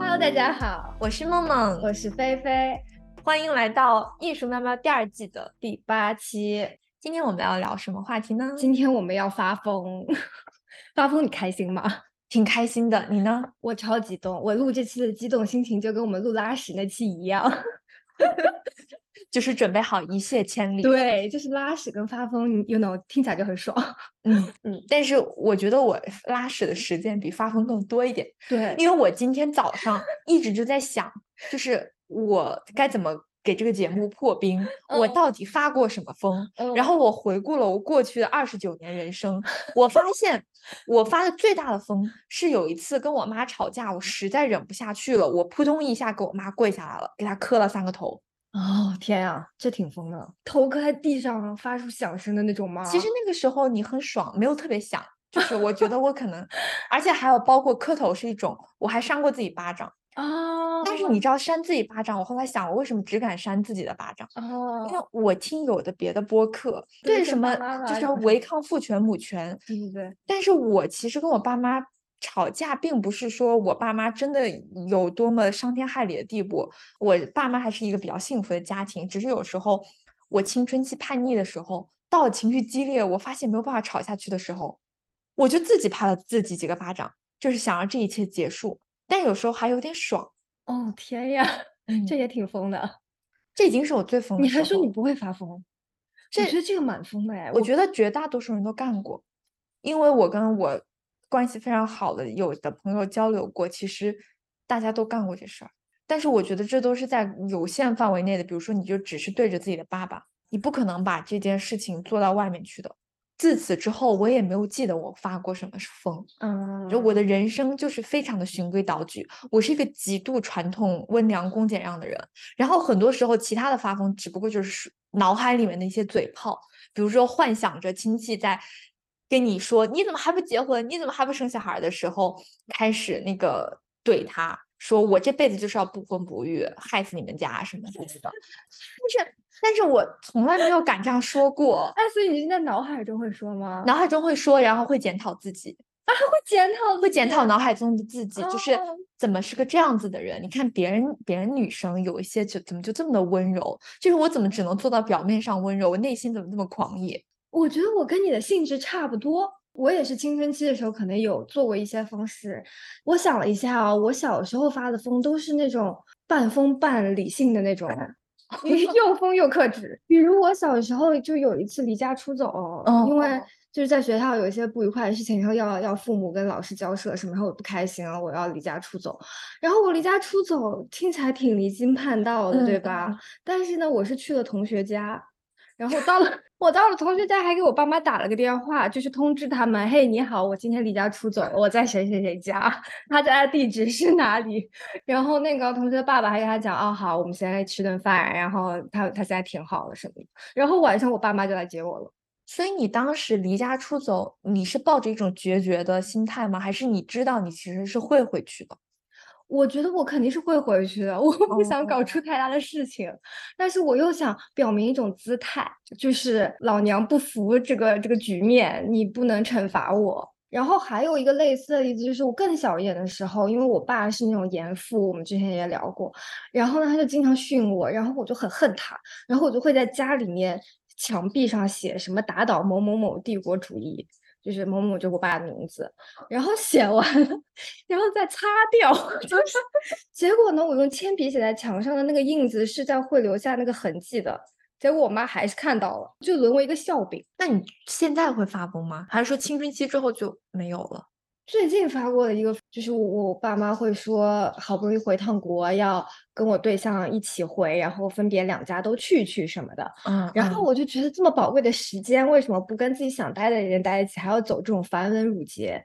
Hello，大家好，我是梦梦，我是菲菲，欢迎来到《艺术喵喵》第二季的第八期。今天我们要聊什么话题呢？今天我们要发疯，发疯，你开心吗？挺开心的，你呢？我超激动，我录这期的激动心情就跟我们录拉屎那期一样，就是准备好一泻千里。对，就是拉屎跟发疯，you know，听起来就很爽。嗯嗯，但是我觉得我拉屎的时间比发疯更多一点。对，因为我今天早上一直就在想，就是我该怎么。给这个节目破冰，我到底发过什么疯？然后我回顾了我过去的二十九年人生，我发现我发的最大的疯是有一次跟我妈吵架，我实在忍不下去了，我扑通一下给我妈跪下来了，给她磕了三个头。哦天啊，这挺疯的，头磕在地上发出响声的那种吗？其实那个时候你很爽，没有特别响，就是我觉得我可能，而且还有包括磕头是一种，我还扇过自己巴掌。啊！但是你知道扇自己巴掌，我后来想，我为什么只敢扇自己的巴掌？哦，因为我听有的别的播客对什么就是违抗父权母权，对对对。但是我其实跟我爸妈吵架，并不是说我爸妈真的有多么伤天害理的地步，我爸妈还是一个比较幸福的家庭。只是有时候我青春期叛逆的时候，到了情绪激烈，我发现没有办法吵下去的时候，我就自己拍了自己几个巴掌，就是想让这一切结束。但有时候还有点爽哦！天呀，这也挺疯的，这已经是我最疯的。你还说你不会发疯？我觉得这个蛮疯的哎。我觉得绝大多数人都干过，因为我跟我关系非常好的有的朋友交流过，其实大家都干过这事儿。但是我觉得这都是在有限范围内的，比如说你就只是对着自己的爸爸，你不可能把这件事情做到外面去的。自此之后，我也没有记得我发过什么疯。嗯，就我的人生就是非常的循规蹈矩。我是一个极度传统、温良恭俭让的人。然后很多时候，其他的发疯只不过就是脑海里面的一些嘴炮，比如说幻想着亲戚在跟你说“你怎么还不结婚？你怎么还不生小孩”的时候，开始那个怼他说：“我这辈子就是要不婚不育，害死你们家什么什么的。”但是。但是我从来没有敢这样说过。哎，所以你在脑海中会说吗？脑海中会说，然后会检讨自己 啊，会检讨，会检讨脑海中的自己，就是怎么是个这样子的人？你看别人，别人女生有一些就怎么就这么的温柔，就是我怎么只能做到表面上温柔，我内心怎么这么狂野？我觉得我跟你的性质差不多，我也是青春期的时候可能有做过一些疯事。我想了一下啊，我小时候发的疯都是那种半疯半理性的那种。又疯又克制，比如我小时候就有一次离家出走，因为就是在学校有一些不愉快的事情，然后要要父母跟老师交涉什么，然后我不开心了，我要离家出走。然后我离家出走听起来挺离经叛道的，对吧？但是呢，我是去了同学家。然后到了，我到了同学家，还给我爸妈打了个电话，就是通知他们，嘿，你好，我今天离家出走，我在谁谁谁家，他家的地址是哪里？然后那个同学的爸爸还跟他讲，哦，好，我们现在吃顿饭，然后他他现在挺好的什么的。然后晚上我爸妈就来接我了。所以你当时离家出走，你是抱着一种决绝的心态吗？还是你知道你其实是会回去的？我觉得我肯定是会回去的，我不想搞出太大的事情，但是我又想表明一种姿态，就是老娘不服这个这个局面，你不能惩罚我。然后还有一个类似的例子，就是我更小一点的时候，因为我爸是那种严父，我们之前也聊过，然后呢他就经常训我，然后我就很恨他，然后我就会在家里面墙壁上写什么打倒某某某帝国主义。就是某某，就我爸的名字，然后写完，然后再擦掉，就是结果呢，我用铅笔写在墙上的那个印子是在会留下那个痕迹的，结果我妈还是看到了，就沦为一个笑柄。那你现在会发疯吗？还是说青春期之后就没有了？最近发过的一个，就是我我爸妈会说，好不容易回趟国，要跟我对象一起回，然后分别两家都去去什么的。嗯，然后我就觉得这么宝贵的时间，为什么不跟自己想待的人待一起，还要走这种繁文缛节？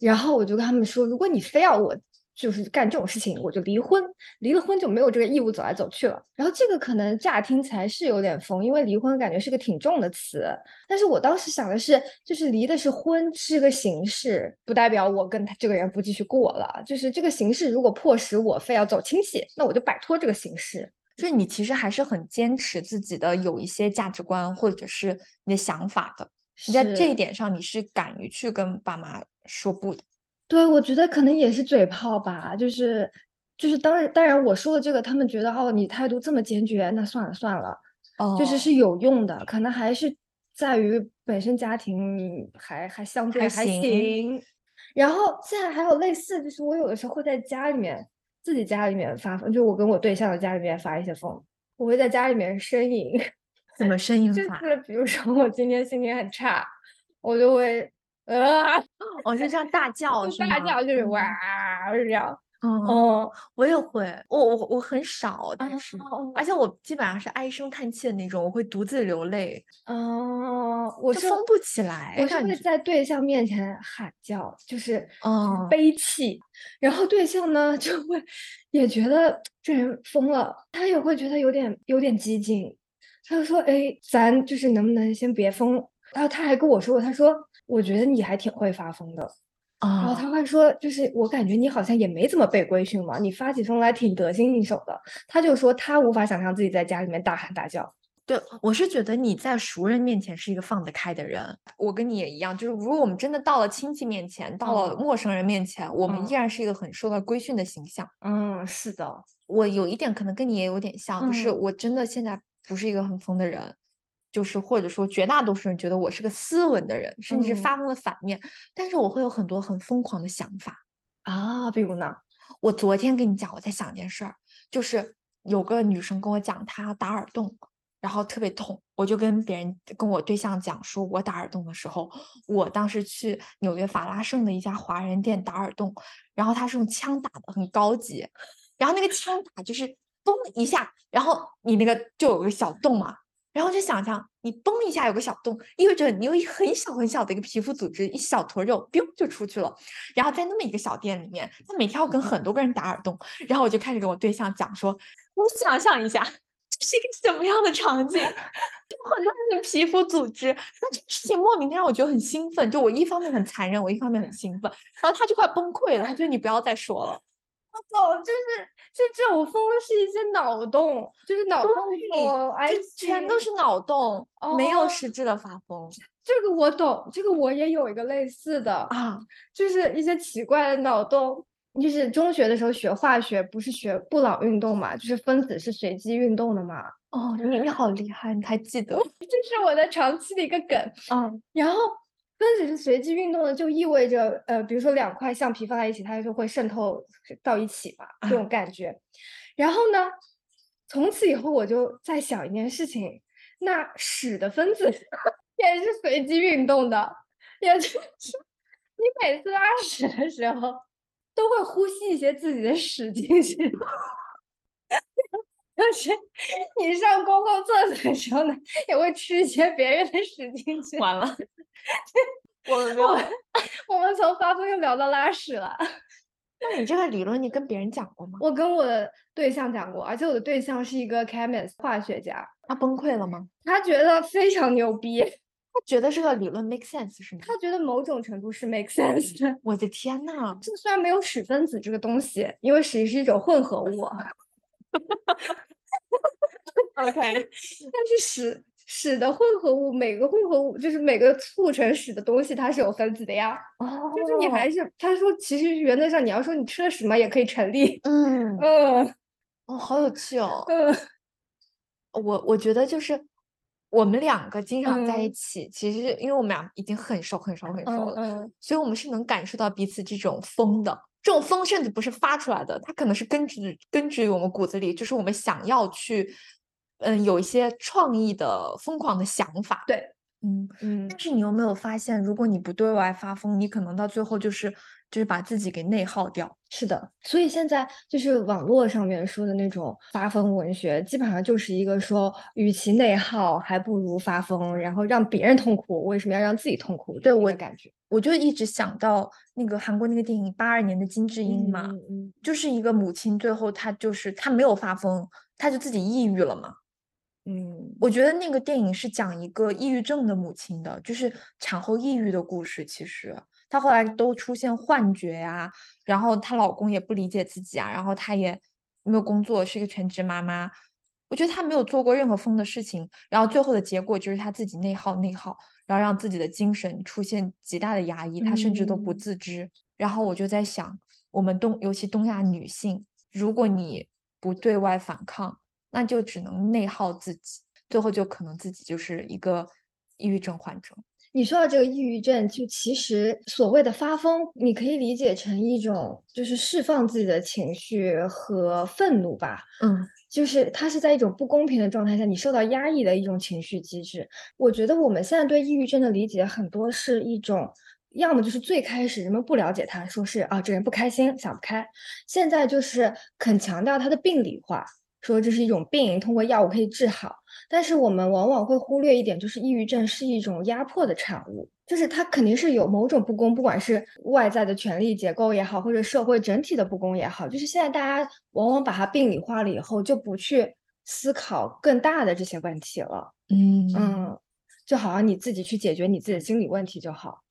然后我就跟他们说，如果你非要我。就是干这种事情，我就离婚，离了婚就没有这个义务走来走去了。然后这个可能乍听起来是有点疯，因为离婚感觉是个挺重的词。但是我当时想的是，就是离的是婚，是个形式，不代表我跟他这个人不继续过了。就是这个形式如果迫使我非要走亲戚，那我就摆脱这个形式。所以你其实还是很坚持自己的有一些价值观或者是你的想法的。你在这一点上，你是敢于去跟爸妈说不的。对，我觉得可能也是嘴炮吧，就是就是当然当然我说的这个，他们觉得哦你态度这么坚决，那算了算了，哦就是哦，是有用的，可能还是在于本身家庭还还相对还还行行。然后现在还有类似，就是我有的时候会在家里面自己家里面发疯，就我跟我对象的家里面发一些疯，我会在家里面呻吟。怎么呻 吟就？是比如说我今天心情很差，我就会呃我，就这样大 叫是？大叫，就是嗯哇，是这样。嗯，哦，我也会，我我我很少，但是，哦而且我基本上是唉声叹气的那种，我会独自流泪，哦，我就是疯不起来，我是会在对象面前喊叫，就是就是哦悲泣，然后对象呢就会也觉得这人疯了，他也会觉得有点有点激进，他就说：“哎，咱就是能不能先别疯？”然后他还跟我说过，他说：“我觉得你还挺会发疯的。”啊然后哦，他会说，就是我感觉你好像也没怎么被规训嘛，你发起疯来挺得心应手的。他就说他无法想象自己在家里面大喊大叫。对，我是觉得你在熟人面前是一个放得开的人，我跟你也一样，就是如果我们真的到了亲戚面前，到了嗯陌生人面前，我们嗯依然是一个很受到规训的形象。嗯，是的，我有一点可能跟你也有点像，就是嗯我真的现在不是一个很疯的人，就是或者说绝大多数人觉得我是个斯文的人，甚至嗯发疯的反面，但是我会有很多很疯狂的想法。啊，比如呢？我昨天跟你讲，我在想一件事儿，就是有个女生跟我讲她打耳洞，然后特别痛，我就跟别人跟我对象讲说，我打耳洞的时候，我当时去纽约法拉盛的一家华人店打耳洞，然后他是用枪打的，很高级，然后那个枪打就是嘣一下，然后你那个就有个小洞嘛。然后就想象你嘣一下有个小洞，意味着你有一很小很小的一个皮肤组织，一小坨肉，biu 就出去了。然后在那么一个小店里面，他每天要跟很多个人打耳洞，然后我就开始跟我对象讲说，你想象一下，是一个什么样的场景？就很多人的皮肤组织，那这个事情莫名的让我觉得很兴奋。就我一方面很残忍，我一方面很兴奋，然后他就快崩溃了，他觉得你不要再说了。哦，就是就这种疯是一些脑洞，就是脑洞就全都是脑洞，没有哦实质的发疯这个我懂，这个我也有一个类似的，啊。就是一些奇怪的脑洞。就是中学的时候学化学，不是学布朗运动嘛，就是分子是随机运动的嘛，哦，你你好厉害，你还记得？这是我的长期的一个梗。嗯然后分子是随机运动的，就意味着呃，比如说两块橡皮放在一起，它就会渗透到一起嘛，这种感觉。然后呢，从此以后我就在想一件事情，那屎的分子 也是随机运动的，也就是你每次拉屎的时候都会呼吸一些自己的屎进去。就是你上公共厕所的时候呢，也会吃一些别人的屎进去。完了，我们没有。我们从发疯又聊到拉屎了。那你这个理论你跟别人讲过吗？我跟我的对象讲过，而且我的对象是一个 chemist 化学家，他崩溃了吗？他觉得非常牛逼，他觉得这个理论 make sense 是吗？他觉得某种程度是 make sense 的。我的天呐！这虽然没有屎分子这个东西，因为屎是一种混合物，OK，但是屎屎的混合物，每个混合物就是每个促成屎的东西，它是有分子的呀。哦就是你还是他说，其实原则上你要说你吃了屎嘛，也可以成立。嗯嗯哦，好有趣哦。嗯我我觉得就是我们两个经常在一嗯起，其实因为我们俩已经很熟很熟很熟了，嗯所以我们是能感受到彼此这种风的。这种风甚至不是发出来的，它可能是根植根植于我们骨子里，就是我们想要去，嗯，有一些创意的疯狂的想法。对，嗯。嗯但是你有没有发现，如果你不对外发疯，你可能到最后就是就是把自己给内耗掉。是的，所以现在就是网络上面说的那种发疯文学，基本上就是一个说，与其内耗，还不如发疯，然后让别人痛苦，为什么要让自己痛苦？对我这个感觉。我就一直想到那个韩国那个电影八二年的金智英嘛，嗯嗯就是一个母亲，最后她就是她没有发疯，她就自己抑郁了嘛。嗯我觉得那个电影是讲一个抑郁症的母亲的，就是产后抑郁的故事。其实她后来都出现幻觉呀、然后她老公也不理解自己啊，然后她也没有工作，是一个全职妈妈。我觉得她没有做过任何疯的事情，然后最后的结果就是她自己内耗内耗，然后让自己的精神出现极大的压抑，她甚至都不嗯自知。然后我就在想，我们东尤其东亚女性，如果你不对外反抗，那就只能内耗自己，最后就可能自己就是一个抑郁症患者。你说到这个抑郁症，就其实所谓的发疯，你可以理解成一种就是释放自己的情绪和愤怒吧。嗯，就是它是在一种不公平的状态下，你受到压抑的一种情绪机制。我觉得我们现在对抑郁症的理解很多是一种，要么就是最开始人们不了解他，说是啊这人不开心想不开，现在就是很强调他的病理化。说这是一种病，通过药物可以治好，但是我们往往会忽略一点，就是抑郁症是一种压迫的产物，就是它肯定是有某种不公，不管是外在的权力结构也好，或者社会整体的不公也好，就是现在大家往往把它病理化了以后，就不去思考更大的这些问题了。嗯嗯，就好像你自己去解决你自己的心理问题就好。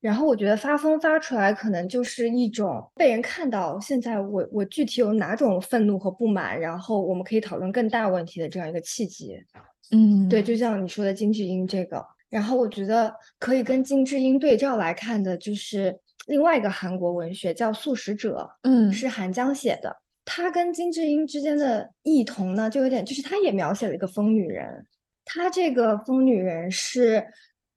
然后我觉得发疯发出来，可能就是一种被人看到。现在我我具体有哪种愤怒和不满，然后我们可以讨论更大问题的这样一个契机。嗯，对，就像你说的金智英这个。然后我觉得可以跟金智英对照来看的，就是另外一个韩国文学叫《素食者》，嗯，是韩江写的。他跟金智英之间的异同呢，就有点，就是他也描写了一个疯女人。他这个疯女人是。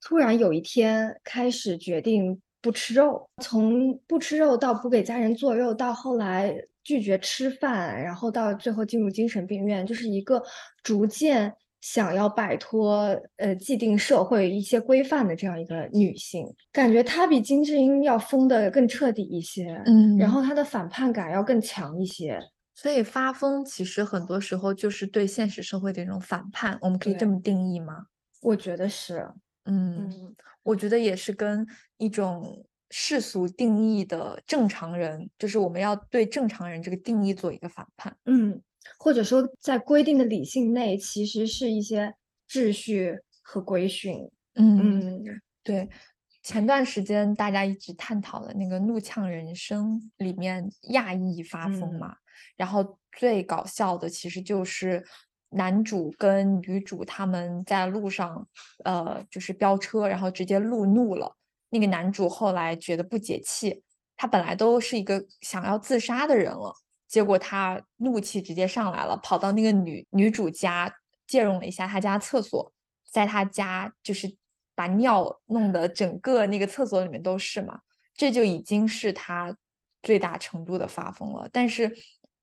突然有一天开始决定不吃肉，从不吃肉到不给家人做肉，到后来拒绝吃饭，然后到最后进入精神病院，就是一个逐渐想要摆脱呃既定社会一些规范的这样一个女性。感觉她比金智英要疯的更彻底一些，嗯，然后她的反叛感要更强一些。所以发疯其实很多时候就是对现实社会的一种反叛，我们可以这么定义吗？我觉得是。嗯，我觉得也是跟一种世俗定义的正常人，就是我们要对正常人这个定义做一个反叛。嗯，或者说在规定的理性内，其实是一些秩序和规训。嗯，对。前段时间大家一直探讨的那个《怒呛人生》里面亚裔发疯嘛，然后最搞笑的其实就是。男主跟女主他们在路上，呃，就是飙车，然后直接路怒了。那个男主后来觉得不解气，他本来都是一个想要自杀的人了，结果他怒气直接上来了，跑到那个女女主家借用了一下他家厕所，在他家就是把尿弄得整个那个厕所里面都是嘛，这就已经是他最大程度的发疯了。但是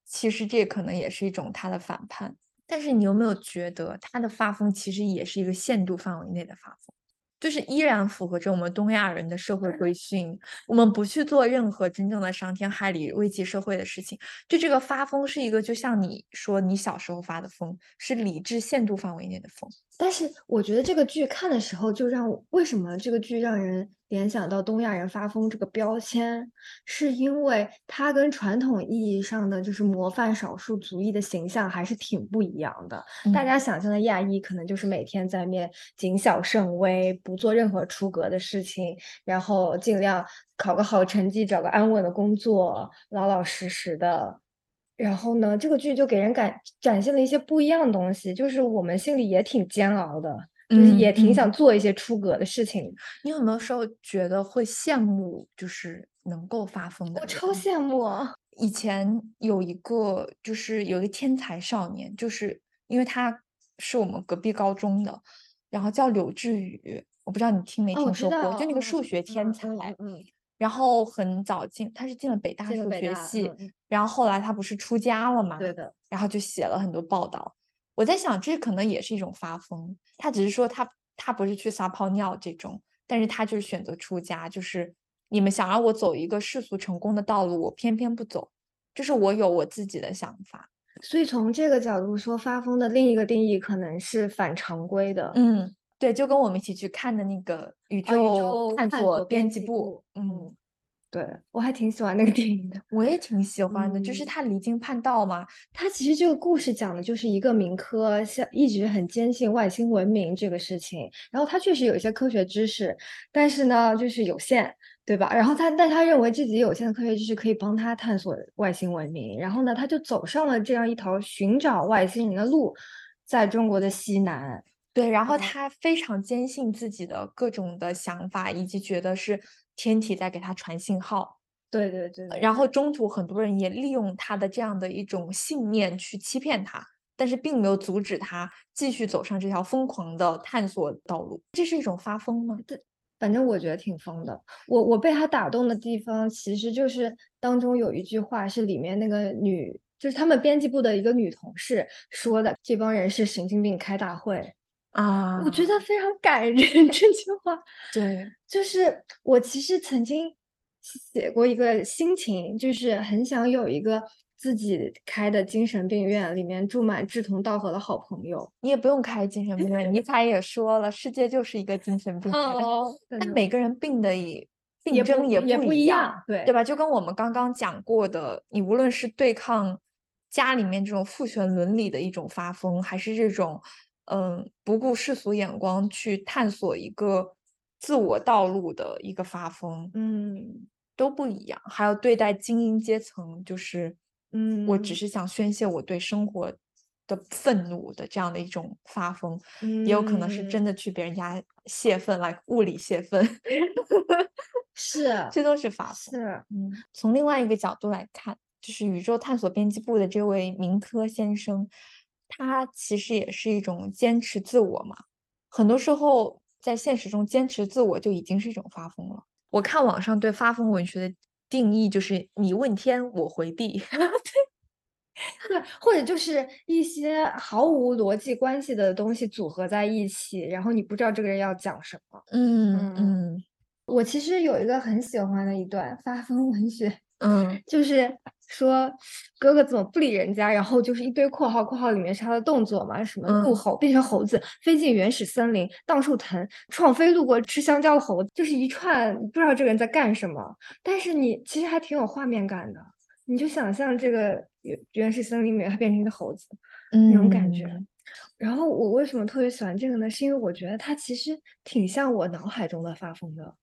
其实这可能也是一种他的反叛。但是你有没有觉得他的发疯其实也是一个限度范围内的发疯，就是依然符合着我们东亚人的社会规训，我们不去做任何真正的伤天害理、危及社会的事情。就这个发疯是一个，就像你说你小时候发的疯，是理智限度范围内的疯。但是我觉得这个剧看的时候，就让为什么这个剧让人。联想到东亚人发疯这个标签，是因为它跟传统意义上的就是模范少数族裔的形象还是挺不一样的。大家想象的亚裔可能就是每天在面谨小慎微，不做任何出格的事情，然后尽量考个好成绩，找个安稳的工作，老老实实的。然后呢，这个剧就给人感展现了一些不一样的东西，就是我们心里也挺煎熬的。就是也挺想做一些出格的事情。你有没有时候觉得会羡慕，就是能够发疯的？我超羡慕。以前有一个，就是有一个天才少年，就是因为他是我们隔壁高中的，然后叫柳志宇，我不知道你听没听说过，就那个数学天才。嗯。然后很早进，他是进了北大数学系，然后后来他不是出家了嘛？对的。然后就写了很多报道。我在想，这可能也是一种发疯。他只是说他他不是去撒泡尿这种，但是他就是选择出家。就是你们想让我走一个世俗成功的道路，我偏偏不走。就是我有我自己的想法。所以从这个角度说，发疯的另一个定义可能是反常规的。嗯，对，就跟我们一起去看的那个宇宙探索编辑部。嗯。对我还挺喜欢那个电影的，我也挺喜欢的，就是他离经叛道嘛。他其实这个故事讲的就是一个民科，像一直很坚信外星文明这个事情，然后他确实有一些科学知识，但是呢，就是有限，对吧？然后他，但他认为自己有限的科学知识可以帮他探索外星文明，然后呢，他就走上了这样一条寻找外星人的路，在中国的西南。对，然后他非常坚信自己的各种的想法，以及觉得是。天体在给他传信号，对对对对，然后中途很多人也利用他的这样的一种信念去欺骗他，但是并没有阻止他继续走上这条疯狂的探索道路。这是一种发疯吗？对，反正我觉得挺疯的。我我被他打动的地方，其实就是当中有一句话是里面那个女，就是他们编辑部的一个女同事说的：“这帮人是神经病开大会。”啊，我觉得非常感人。这句话，对，就是我其实曾经写过一个心情，就是很想有一个自己开的精神病院，里面住满志同道合的好朋友。你也不用开精神病院，尼采也说了，世界就是一个精神病院。哦，但每个人病的也病也症不也不一样，对对吧？就跟我们刚刚讲过的，你无论是对抗家里面这种父权伦理的一种发疯，还是这种嗯不顾世俗眼光去探索一个自我道路的一个发疯，嗯。都不一样。还有对待精英阶层，就是嗯，我只是想宣泄我对生活的愤怒的这样的一种发疯，也有可能是真的的去别人家泄愤，来物理泄愤，是。这都是发疯。是，嗯，从另外一个角度来看，就是宇宙探索编辑部的这位明科先生，他其实也是一种坚持自我嘛。很多时候，在现实中坚持自我就已经是一种发疯了。我看网上对发疯文学的定义就是你问天，我回地。对，或者就是一些毫无逻辑关系的东西组合在一起，然后你不知道这个人要讲什么。嗯嗯我其实有一个很喜欢的一段发疯文学，嗯就是说哥哥怎么不理人家，然后就是一堆括号，括号里面是他的动作嘛，什么怒嗯吼变成猴子，飞进原始森林，荡树藤，创飞路过吃香蕉的猴子，就是一串不知道这个人在干什么，但是你其实还挺有画面感的，你就想象这个原原始森林里面它变成一个猴子那种感觉。嗯然后我为什么特别喜欢这个呢？是因为我觉得它其实挺像我脑海中的发疯的。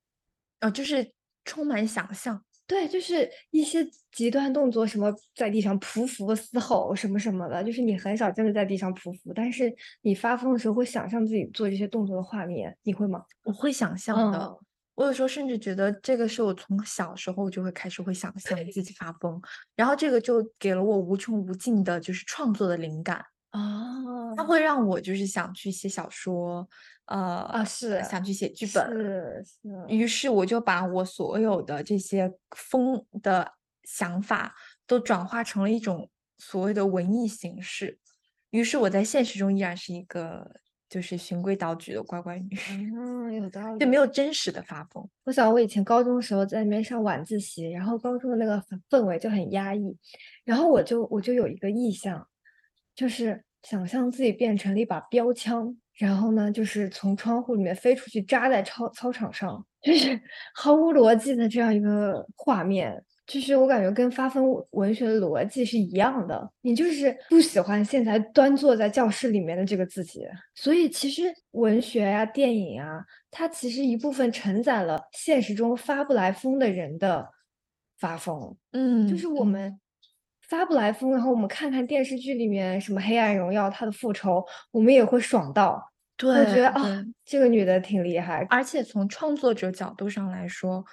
哦，就是充满想象。对，就是一些极端动作，什么在地上匍匐、嘶吼什么什么的，就是你很少真的在地上匍匐，但是你发疯的时候会想象自己做这些动作的画面，你会吗？我会想象的。嗯我有时候甚至觉得这个是我从小时候就会开始会想象自己发疯，然后这个就给了我无穷无尽的就是创作的灵感，啊它会让我就是想去写小说，呃啊是想去写剧本，是是，于是我就把我所有的这些疯的想法都转化成了一种所谓的文艺形式，于是我在现实中依然是一个就是循规蹈矩的乖乖女，嗯，有道理。就没有真实的发疯。我想我以前高中的时候在那边上晚自习，然后高中的那个氛氛围就很压抑，然后我就我就有一个意向，就是想象自己变成了一把标枪，然后呢，就是从窗户里面飞出去，扎在操操场上，就是 毫无逻辑的这样一个画面。就是我感觉跟发疯文文学的逻辑是一样的，你就是不喜欢现在端坐在教室里面的这个自己，所以其实文学呀、电影啊，它其实一部分承载了现实中发不来疯的人的发疯，嗯就是我们发不来疯，然后我们看看电视剧里面什么《黑暗荣耀》它的复仇，我们也会爽到，对我觉得啊、对这个女的挺厉害，而。且从创作者角度上来说，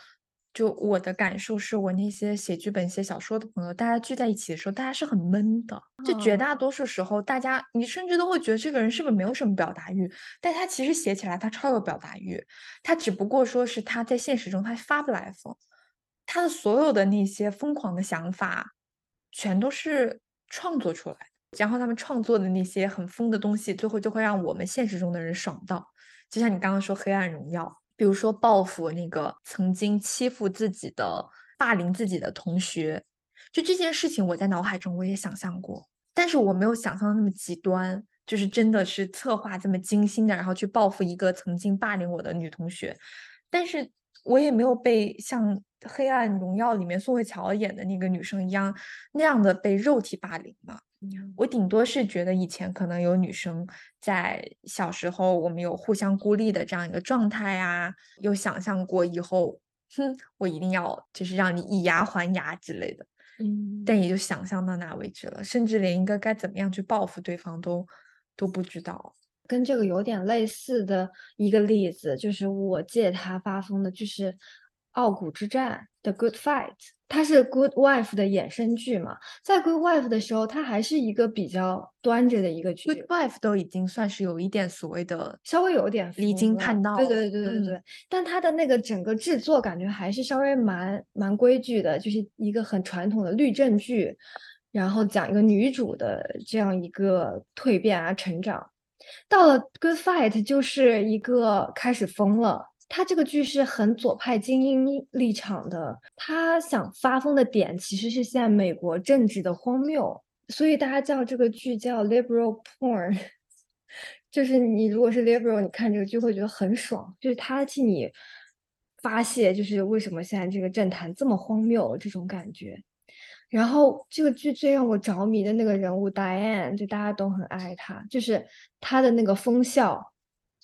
就我的感受是我那些写剧本、写小说的朋友，大家聚在一起的时候，大家是很闷的。就绝大多数时候，大家你甚至都会觉得这个人是不是没有什么表达欲，但他其实写起来他超有表达欲，他只不过说是他在现实中他发不来疯，他的所有的那些疯狂的想法，全都是创作出来的。然后他们创作的那些很疯的东西，最后就会让我们现实中的人爽到。就像你刚刚说《黑暗荣耀》，比如说报复那个曾经欺负自己的、霸凌自己的同学，就这件事情，我在脑海中我也想象过，但是我没有想象的那么极端，就是真的是策划这么精心的，然后去报复一个曾经霸凌我的女同学，但是我也没有被像《黑暗荣耀》里面宋慧乔演的那个女生一样那样的被肉体霸凌嘛。我顶多是觉得以前可能有女生在小时候，我们有互相孤立的这样一个状态啊，有想象过以后，哼，我一定要就是让你以牙还牙之类的，嗯但也就想象到那为止了，甚至连应该该怎么样去报复对方都都不知道。跟这个有点类似的一个例子，就是我借他发疯的，就是傲骨之战》的《Good Fight》，它是《Good Wife》的衍生剧嘛。在《Good Wife》的时候，它还是一个比较端着的一个剧，《Good Wife》都已经算是有一点所谓的稍微有点离经叛道，对对对对对对。但它的那个整个制作感觉还是稍微蛮蛮规矩的，就是一个很传统的律政剧，然后讲一个女主的这样一个蜕变啊成长。到了《Good Fight》，就是一个开始疯了。他这个剧是很左派精英立场的，他想发疯的点其实是现在美国政治的荒谬，所以大家叫这个剧叫 liberal porn，就是你如果是 liberal，你看这个剧会觉得很爽，就是他替你发泄，就是为什么现在这个政坛这么荒谬这种感觉。然后这个剧最让我着迷的那个人物 Diane，就大家都很爱她，就是她的那个疯笑。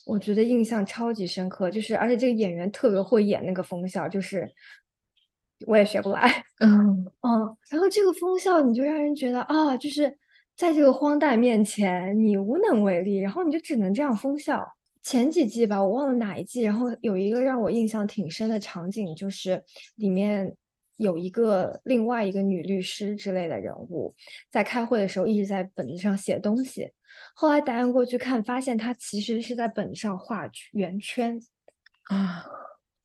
我觉得印象超级深刻，就是而且这个演员特别会演那个疯笑，就是我也学不来，嗯 嗯。然后这个疯笑，你就让人觉得啊，就是在这个荒诞面前你无能为力，然后你就只能这样疯笑。前几季吧，我忘了哪一季，然后有一个让我印象挺深的场景，就是里面有一个另外一个女律师之类的人物，在开会的时候一直在本子上写东西。后来答案过去看，发现他其实是在本上画圆圈啊。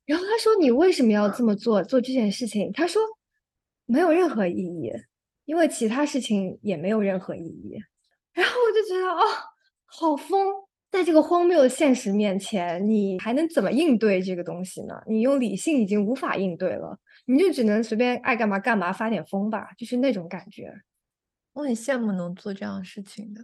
然后他说：“你为什么要这么做？做这件事情？”他说：“没有任何意义，因为其他事情也没有任何意义。”然后我就觉得，哦，好疯！在这个荒谬的现实面前，你还能怎么应对这个东西呢？你用理性已经无法应对了，你就只能随便爱干嘛干嘛，发点疯吧，就是那种感觉。我很羡慕能做这样的事情的。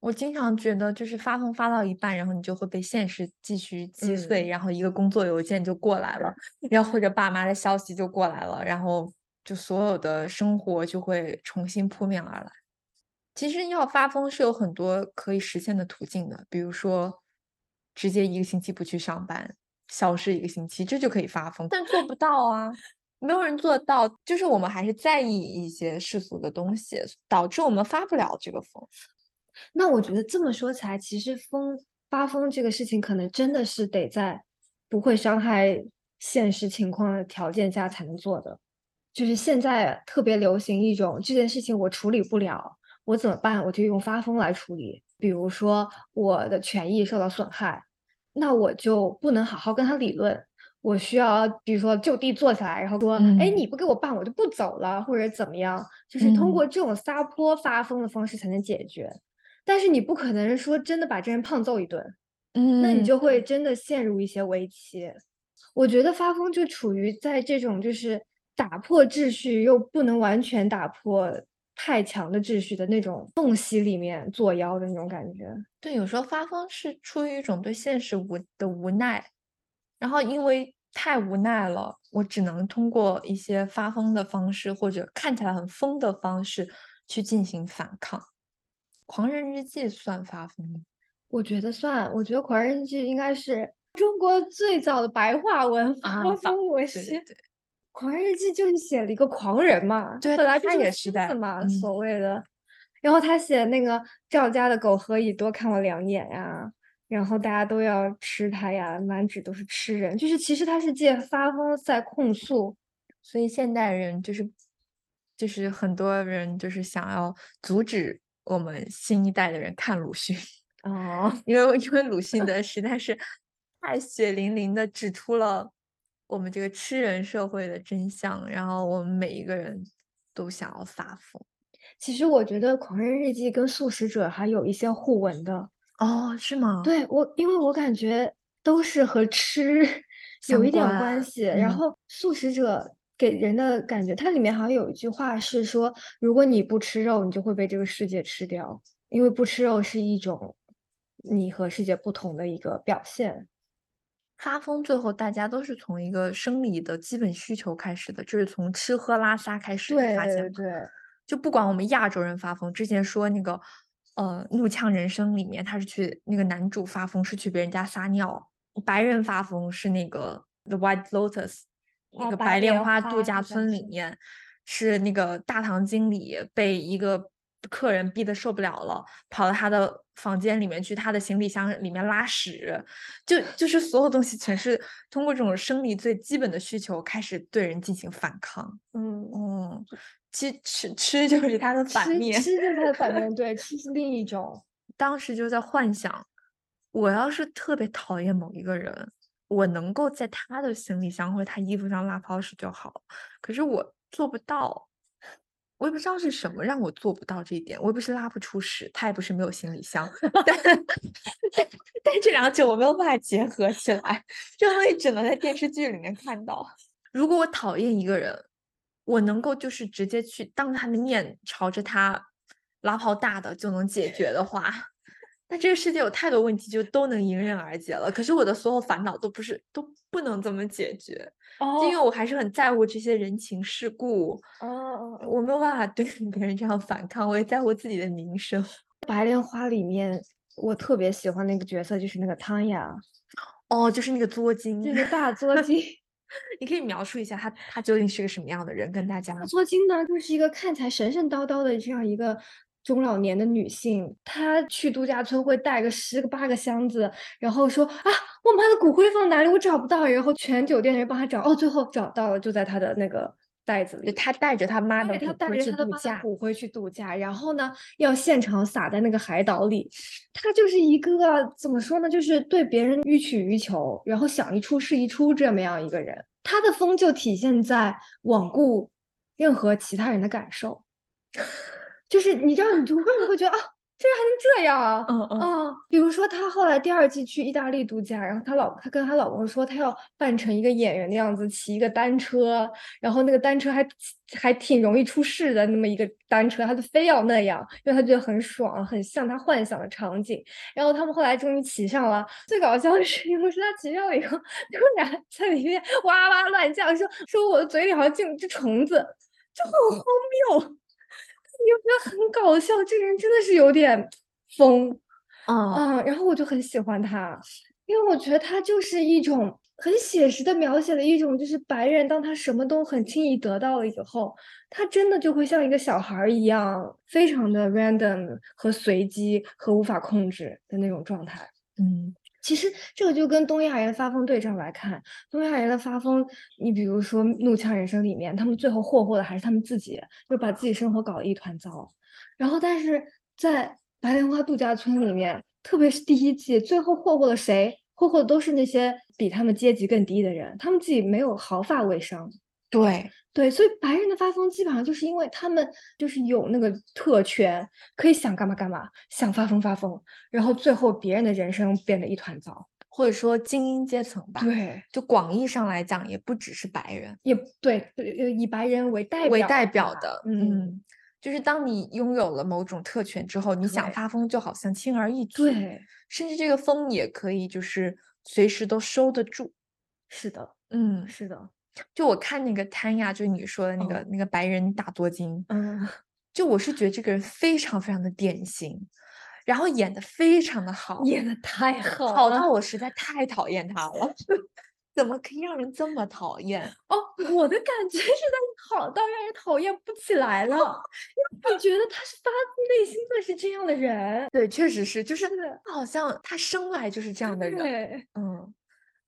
我经常觉得，就是发疯发到一半，然后你就会被现实继续击碎，然后一个工作邮件就过来了，然后或者爸妈的消息就过来了，然后就所有的生活就会重新扑面而来。其实要发疯是有很多可以实现的途径的，比如说直接一个星期不去上班，消失一个星期，这就可以发疯。但做不到啊，没有人做得到。就是我们还是在意一些世俗的东西，导致我们发不了这个疯。那我觉得这么说起来，其实疯发疯这个事情，可能真的是得在不会伤害现实情况的条件下才能做的。就是现在特别流行一种这件事情我处理不了，我怎么办？我就用发疯来处理。比如说我的权益受到损害，那我就不能好好跟他理论，我需要比如说就地坐下来，然后说：“哎，你不给我办，我就不走了，或者怎么样？”就是通过这种撒泼发疯的方式才能解决。但是你不可能说真的把这人胖揍一顿，嗯，那你就会真的陷入一些危机。我觉得发疯就处于在这种就是打破秩序又不能完全打破太强的秩序的那种缝隙里面作妖的那种感觉。对，有时候发疯是出于一种对现实无的无奈，然后因为太无奈了，我只能通过一些发疯的方式或者看起来很疯的方式去进行反抗。狂人日记算发疯吗？我觉得算。我觉得狂人日记应该是中国最早的白话文发疯文学。狂人日记就是写了一个狂人嘛，对，本来他也是的嘛，所谓的。然后他写那个赵家的狗何以多看我两眼呀，然后大家都要吃他呀，满纸都是吃人，就是其实他是借发疯在控诉。所以现代人就是就是很多人就是想要阻止。我们新一代的人看鲁迅 哦，因为因为鲁迅的实在是太血淋淋的指出了我们这个吃人社会的真相，然后我们每一个人都想要发疯。其实我觉得《狂人日记》跟《素食者》还有一些互文的哦，是吗？对我，因为我感觉都是和吃 有一点关系，然后《素食者》。给人的感觉，它里面好像有一句话是说，如果你不吃肉，你就会被这个世界吃掉，因为不吃肉是一种你和世界不同的一个表现。发疯最后大家都是从一个生理的基本需求开始的，就是从吃喝拉撒开始发现。对对对，就不管我们亚洲人发疯，之前说那个呃《怒呛人生》里面，他是去那个男主发疯是去别人家撒尿，白人发疯是那个《The White Lotus》。那个白莲花度假村里面，是那个大堂经理被一个客人逼得受不了了，跑到他的房间里面去，他的行李箱里面拉屎，就就是所有东西全是通过这种生理最基本的需求开始对人进行反抗。嗯，嗯，其实吃吃就是他的反面。吃就是他的反面，对，吃是另一种。当时就在幻想，我要是特别讨厌某一个人，我能够在他的行李箱或者他衣服上拉泡屎就好，可是我做不到。我也不知道是什么让我做不到这一点，我也不是拉不出屎，他也不是没有行李箱，但但但这两者我没有办法结合起来，这东西只能在电视剧里面看到。如果我讨厌一个人，我能够就是直接去当着他的面朝着他拉泡大的就能解决的话，那这个世界有太多问题就都能迎刃而解了。可是我的所有烦恼都不是都不能这么解决，哦因为我还是很在乎这些人情世故。哦我没有办法对别人这样反抗，我也在乎自己的名声。白莲花里面我特别喜欢那个角色，就是那个汤雅，哦，就是那个作精，那个大作精。你可以描述一下他他究竟是个什么样的人，跟大家作精呢，就是一个看起来神神叨叨的这样一个中老年的女性，她去度假村会带个十个八个箱子，然后说啊，我妈的骨灰放哪里？我找不到，然后全酒店的人帮她找，哦，最后找到了，就在她的那个袋子里。她带着她妈的骨灰去度假，骨灰去度假，然后呢，要现场撒在那个海岛里。她就是一个怎么说呢，就是对别人予取予求，然后想一出是一出这么样一个人。她的疯就体现在罔顾任何其他人的感受，就是你知道，你就会不会觉得啊，这人还能这样啊？嗯嗯啊，比如说她后来第二季去意大利度假，然后她老她跟她老公说，她要扮成一个演员的样子，骑一个单车，然后那个单车还还挺容易出事的那么一个单车，她就非要那样，因为她觉得很爽，很像她幻想的场景。然后他们后来终于骑上了，最搞笑的是，因为是她骑上了以后，突然在里面哇哇乱叫，说说我的嘴里好像进了只虫子，就很荒谬。你就觉得很搞笑，这个人真的是有点疯嗯啊。然后我就很喜欢他，因为我觉得他就是一种很写实的描写了一种，就是白人当他什么都很轻易得到了以后，他真的就会像一个小孩儿一样，非常的 random 和随机和无法控制的那种状态。嗯其实这个就跟东亚人发疯对照来看，东亚人的发疯，你比如说《怒呛人生》里面，他们最后霍霍的还是他们自己，就把自己生活搞得一团糟。然后，但是在白莲花度假村里面，特别是第一季，最后霍霍了谁？霍霍的都是那些比他们阶级更低的人，他们自己没有毫发未伤。对，对，所以白人的发疯基本上就是因为他们就是有那个特权，可以想干嘛干嘛，想发疯发疯，然后最后别人的人生变得一团糟。或者说精英阶层吧，对，就广义上来讲，也不只是白人也对，呃，以白人为代表为代表的，嗯，嗯，就是当你拥有了某种特权之后，你想发疯就好像轻而易举，对，甚至这个疯也可以就是随时都收得住，是的，嗯，是的，就我看那个谭亚，就是你说的那个、哦那个白人大多金，嗯，就我是觉得这个人非常非常的典型，然后演的非常的好，演的太好好到我实在太讨厌他了，怎么可以让人这么讨厌？哦，我的感觉 是他好到让人讨厌不起来了，因为你觉得他是发自内心的是这样的人，对，确实是，就是好像他生来就是这样的人，对，嗯，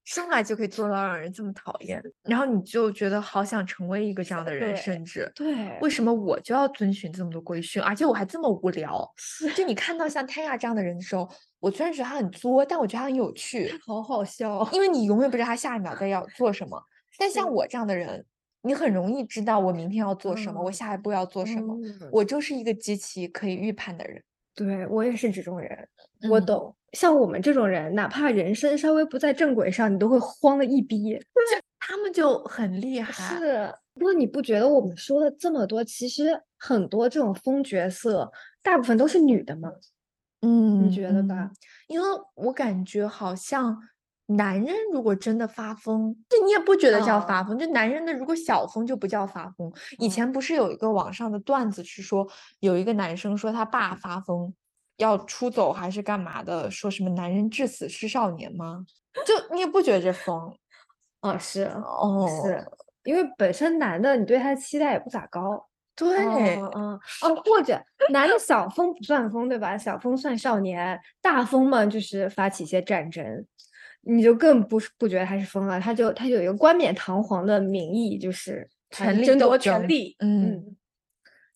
生来就可以做到让人这么讨厌，然后你就觉得好想成为一个这样的人，甚至对，为什么我就要遵循这么多规训，而且我还这么无聊？就你看到像泰亚这样的人的时候，我虽然觉得他很作，但我觉得他很有趣，好好笑，因为你永远不知道他下一秒在要做什么。但像我这样的人，你很容易知道我明天要做什么，我嗯下一步要做什么。嗯我就是一个极其可以预判的人。对我也是这种人，我嗯懂。像我们这种人，哪怕人生稍微不在正轨上，你都会慌的一逼。他们就很厉 害，是，不过你不觉得我们说了这么多，其实很多这种疯角色，大部分都是女的吗？嗯，你觉得吧嗯？因为我感觉好像男人如果真的发疯，这你也不觉得叫发哦疯，就男人的如果小疯就不叫发疯。以哦前不是有一个网上的段子是说，有一个男生说他爸发疯要出走还是干嘛的，说什么男人至死是少年吗？就你也不觉得这疯 哦，是哦，是，因为本身男的你对他的期待也不咋高。对，嗯嗯哦，或者男的小疯不算疯，对吧？小疯算少年，大疯嘛就是发起一些战争，你就更不是不觉得他是疯了，他就他就有一个冠冕堂皇的名义，就是权力争夺权力，嗯。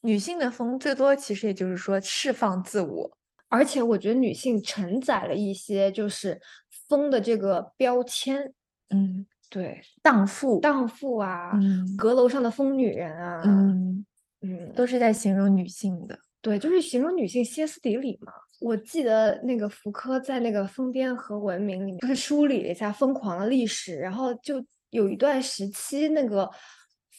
女性的疯最多其实也就是说释放自我，而且我觉得女性承载了一些就是疯的这个标签，嗯，对，荡妇，荡妇啊，嗯阁楼上的疯女人啊，嗯，嗯，都是在形容女性的。对，就是形容女性歇斯底里嘛。我记得那个福柯在那个《疯癫和文明》里面，就是梳理了一下疯狂的历史，然后就有一段时期，那个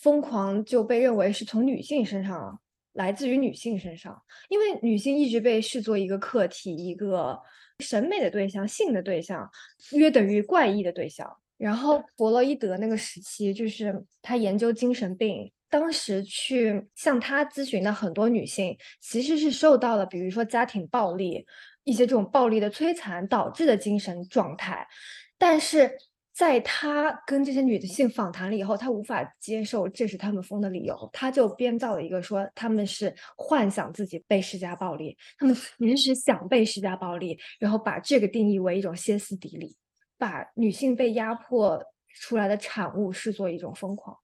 疯狂就被认为是从女性身上来自于女性身上，因为女性一直被视作一个客体，一个审美的对象、性的对象，约等于怪异的对象。然后弗洛伊德那个时期，就是他研究精神病，当时去向他咨询的很多女性，其实是受到了比如说家庭暴力、一些这种暴力的摧残导致的精神状态，但是在他跟这些女性访谈了以后，他无法接受这是他们疯的理由，他就编造了一个说他们是幻想自己被施加暴力，他们临时想被施加暴力，然后把这个定义为一种歇斯底里。把女性被压迫出来的产物视作一种疯狂，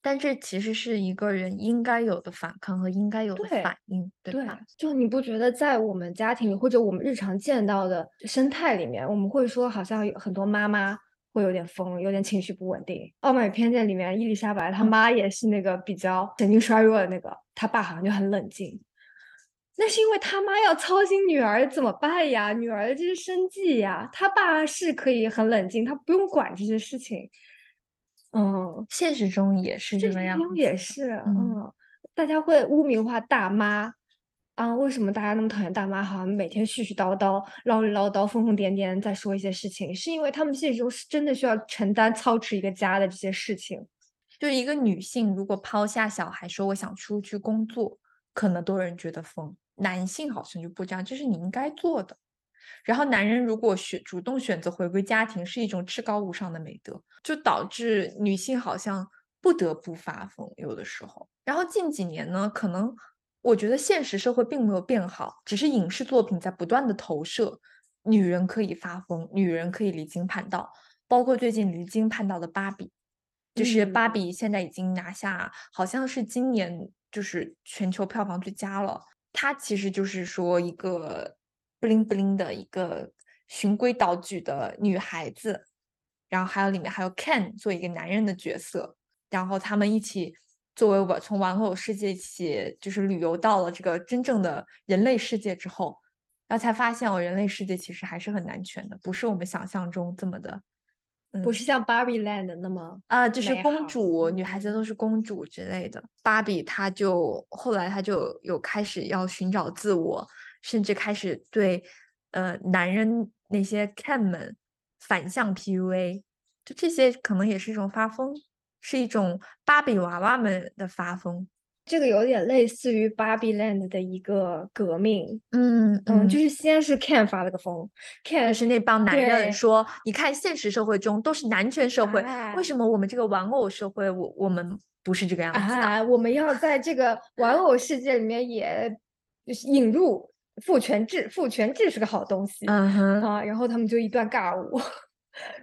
但这其实是一个人应该有的反抗和应该有的反应，对对吧？，就你不觉得在我们家庭里或者我们日常见到的生态里面，我们会说好像有很多妈妈会有点疯，有点情绪不稳定。《傲慢与偏见》里面，伊丽莎白她妈也是那个比较神经衰弱的那个，她爸好像就很冷静。那是因为他妈要操心女儿怎么办呀？女儿的这些生计呀，他爸是可以很冷静，他不用管这些事情。嗯，现实中也是这这个样子也是，嗯嗯，大家会污名化大妈啊？为什么大家那么讨厌大妈？好像每天絮絮叨叨、唠里唠叨、疯疯癫癫在说一些事情，是因为他们现实中是真的需要承担操持一个家的这些事情。就是一个女性如果抛下小孩说我想出去工作，可能多人觉得疯。男性好像就不这样，这是你应该做的。然后男人如果选主动选择回归家庭，是一种至高无上的美德，就导致女性好像不得不发疯，有的时候。然后近几年呢，可能我觉得现实社会并没有变好，只是影视作品在不断的投射，女人可以发疯，女人可以离经叛道，包括最近离经叛道的芭比。就是芭嗯比现在已经拿下，好像是今年就是全球票房最佳了。它其实就是说一个不灵不灵的一个循规蹈矩的女孩子，然后还有里面还有 Ken 做一个男人的角色，然后他们一起作为我从玩偶世界一起就是旅游到了这个真正的人类世界之后，然后才发现哦，人类世界其实还是很男权的，不是我们想象中这么的。不是像 Barbie Land 那么啊，就是公主，女孩子嗯都是公主之类的。芭比她就后来她就有开始要寻找自我，甚至开始对呃男人那些 Ken 们反向 PUA，就这些可能也是一种发疯，是一种芭比娃娃们的发疯。这个有点类似于 Barbie Land 的一个革命。嗯嗯，就是先是 Ken 发了个疯，Ken 是那帮男人说，你看现实社会中都是男权社会，哎为什么我们这个玩偶社会，我我们不是这个样子的？啊，我们要在这个玩偶世界里面也引入父权制，父权制是个好东西。嗯哼，啊，然后他们就一段尬舞，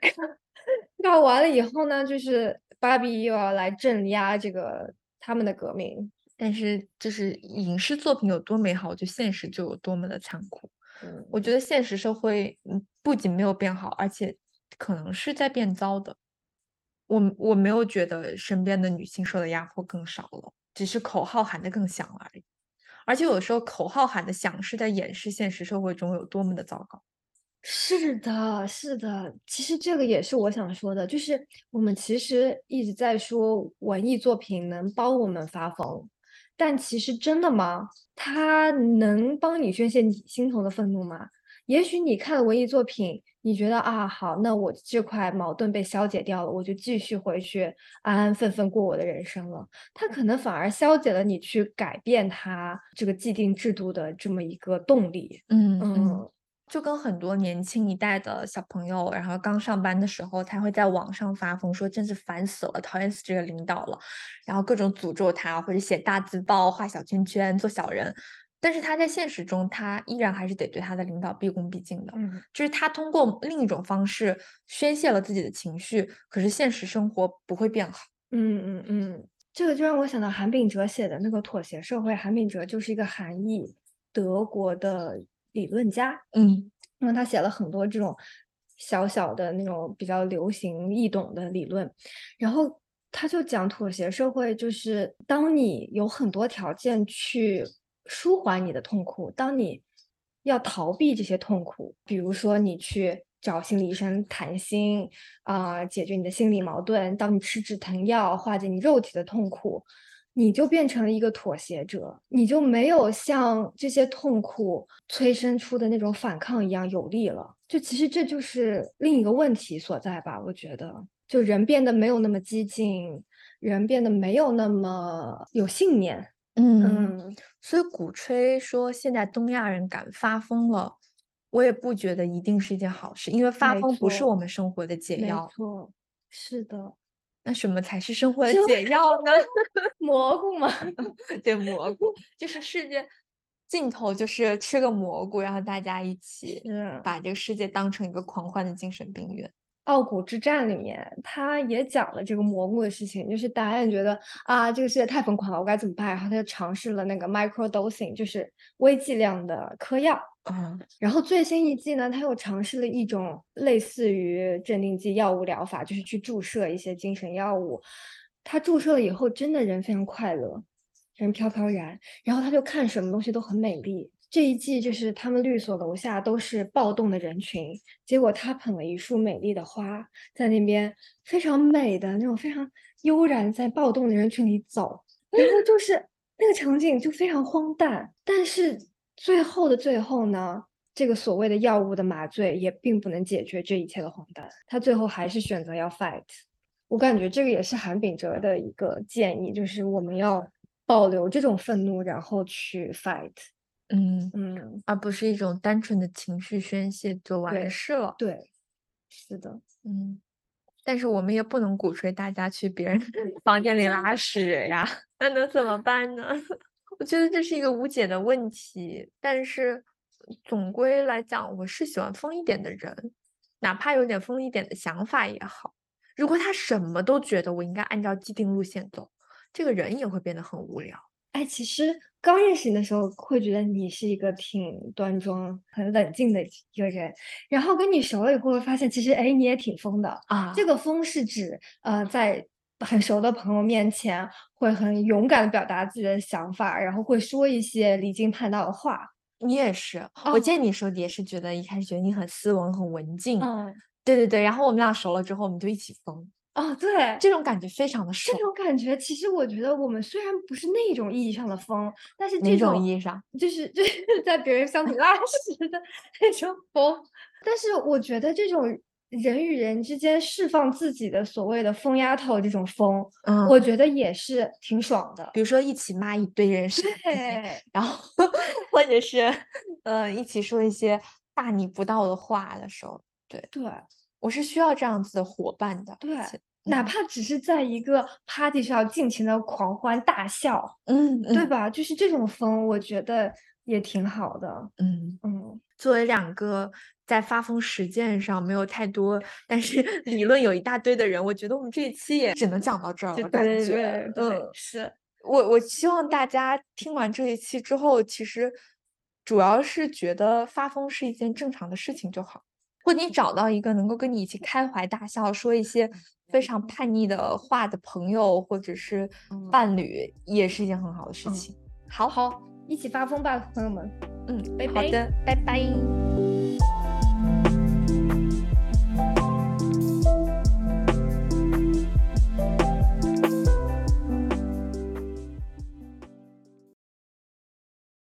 尬完了以后呢，就是芭比又要来镇压这个他们的革命。但是就是影视作品有多美好，就现实就有多么的残酷。嗯，我觉得现实社会，嗯，不仅没有变好，而且可能是在变糟的。我我没有觉得身边的女性受的压迫更少了，只是口号喊得更响了而已。而且有时候口号喊的响是在掩饰现实社会中有多么的糟糕。是的，是的，其实这个也是我想说的，就是我们其实一直在说文艺作品能帮我们发疯，但其实真的吗？它能帮你宣泄你心头的愤怒吗？也许你看了文艺作品，你觉得啊，好，那我这块矛盾被消解掉了，我就继续回去安安分分过我的人生了。它可能反而消解了你去改变它这个既定制度的这么一个动力。嗯嗯，嗯，就跟很多年轻一代的小朋友，然后刚上班的时候，他会在网上发疯说：“真是烦死了，讨厌死这个领导了。”然后各种诅咒他，或者写大字报、画小圈圈、做小人。但是他在现实中，他依然还是得对他的领导毕恭毕敬的。嗯，就是他通过另一种方式宣泄了自己的情绪，可是现实生活不会变好。嗯嗯嗯，这个就让我想到韩炳哲写的那个《妥协社会》。韩炳哲就是一个韩裔德国的理论家，嗯，那他写了很多这种小小的那种比较流行易懂的理论，然后他就讲妥协社会，就是当你有很多条件去。舒缓你的痛苦。当你要逃避这些痛苦，比如说你去找心理医生谈心啊，解决你的心理矛盾；当你吃止疼药化解你肉体的痛苦，你就变成了一个妥协者，你就没有像这些痛苦催生出的那种反抗一样有力了。就其实这就是另一个问题所在吧？我觉得，就人变得没有那么激进，人变得没有那么有信念。嗯，所以鼓吹说现在东亚人敢发疯了，我也不觉得一定是一件好事，因为发疯不是我们生活的解药。没错，是的。那什么才是生活的解药呢？蘑菇吗？对，蘑菇就是世界尽头，就是吃个蘑菇，然后大家一起把这个世界当成一个狂欢的精神病院。傲骨之战里面，他也讲了这个蘑菇的事情，就是达安觉得啊，这个世界太疯狂了，我该怎么办？然后他就尝试了那个 micro dosing，就是微剂量的嗑药。嗯，然后最新一季呢，他又尝试了一种类似于镇定剂药物疗法，就是去注射一些精神药物。他注射了以后，真的人非常快乐，人飘飘然，然后他就看什么东西都很美丽。这一季就是他们律所楼下都是暴动的人群，结果他捧了一束美丽的花，在那边非常美的那种非常悠然在暴动的人群里走，然后就是那个场景就非常荒诞，但是最后的最后呢，这个所谓的药物的麻醉也并不能解决这一切的荒诞，他最后还是选择要 fight。我感觉这个也是韩炳哲的一个建议，就是我们要保留这种愤怒，然后去 fight。嗯嗯，而不是一种单纯的情绪宣泄就完事了。对，是的，嗯，但是我们也不能鼓吹大家去别人 房间里拉 屎呀，那能怎么办呢？我觉得这是一个无解的问题。但是总归来讲，我是喜欢疯一点的人，哪怕有点疯一点的想法也好。如果他什么都觉得我应该按照既定路线走，这个人也会变得很无聊。哎，其实刚认识你的时候，会觉得你是一个挺端庄、很冷静的一个人。然后跟你熟了以后，会发现其实，哎，你也挺疯的啊。这个疯是指，呃，在很熟的朋友面前，会很勇敢的表达自己的想法，然后会说一些离经叛道的话。你也是，我见你时候也是觉得一开始觉得你很斯文、很文静。嗯，对对对。然后我们俩熟了之后，我们就一起疯。哦，对，这种感觉非常的爽。这种感觉，其实我觉得我们虽然不是那种意义上的疯，但是这种意义上，就是就是 在别人箱里 拉屎的那种疯。但是我觉得这种人与人之间释放自己的所谓的疯丫头这种疯，嗯，我觉得也是挺爽的。比如说一起骂一堆人，对，然后 或者是呃一起说一些大逆不道的话的时候，对对。我是需要这样子的伙伴的，对，哪怕只是在一个 party 上尽情的狂欢大笑，嗯，对吧？就是这种风，我觉得也挺好的。嗯嗯，作为两个在发疯实践上没有太多，但是 理论有一大堆的人，我觉得我们这一期也只能讲到这儿了。对对对，嗯，是我我希望大家听完这一期之后，其实主要是觉得发疯是一件正常的事情就好。或你找到一个能够跟你一起开怀大笑、说一些非常叛逆的话的朋友，或者是伴侣，也是一件很好的事情。好好一起发疯吧，朋友们。嗯，拜拜。好的，拜拜。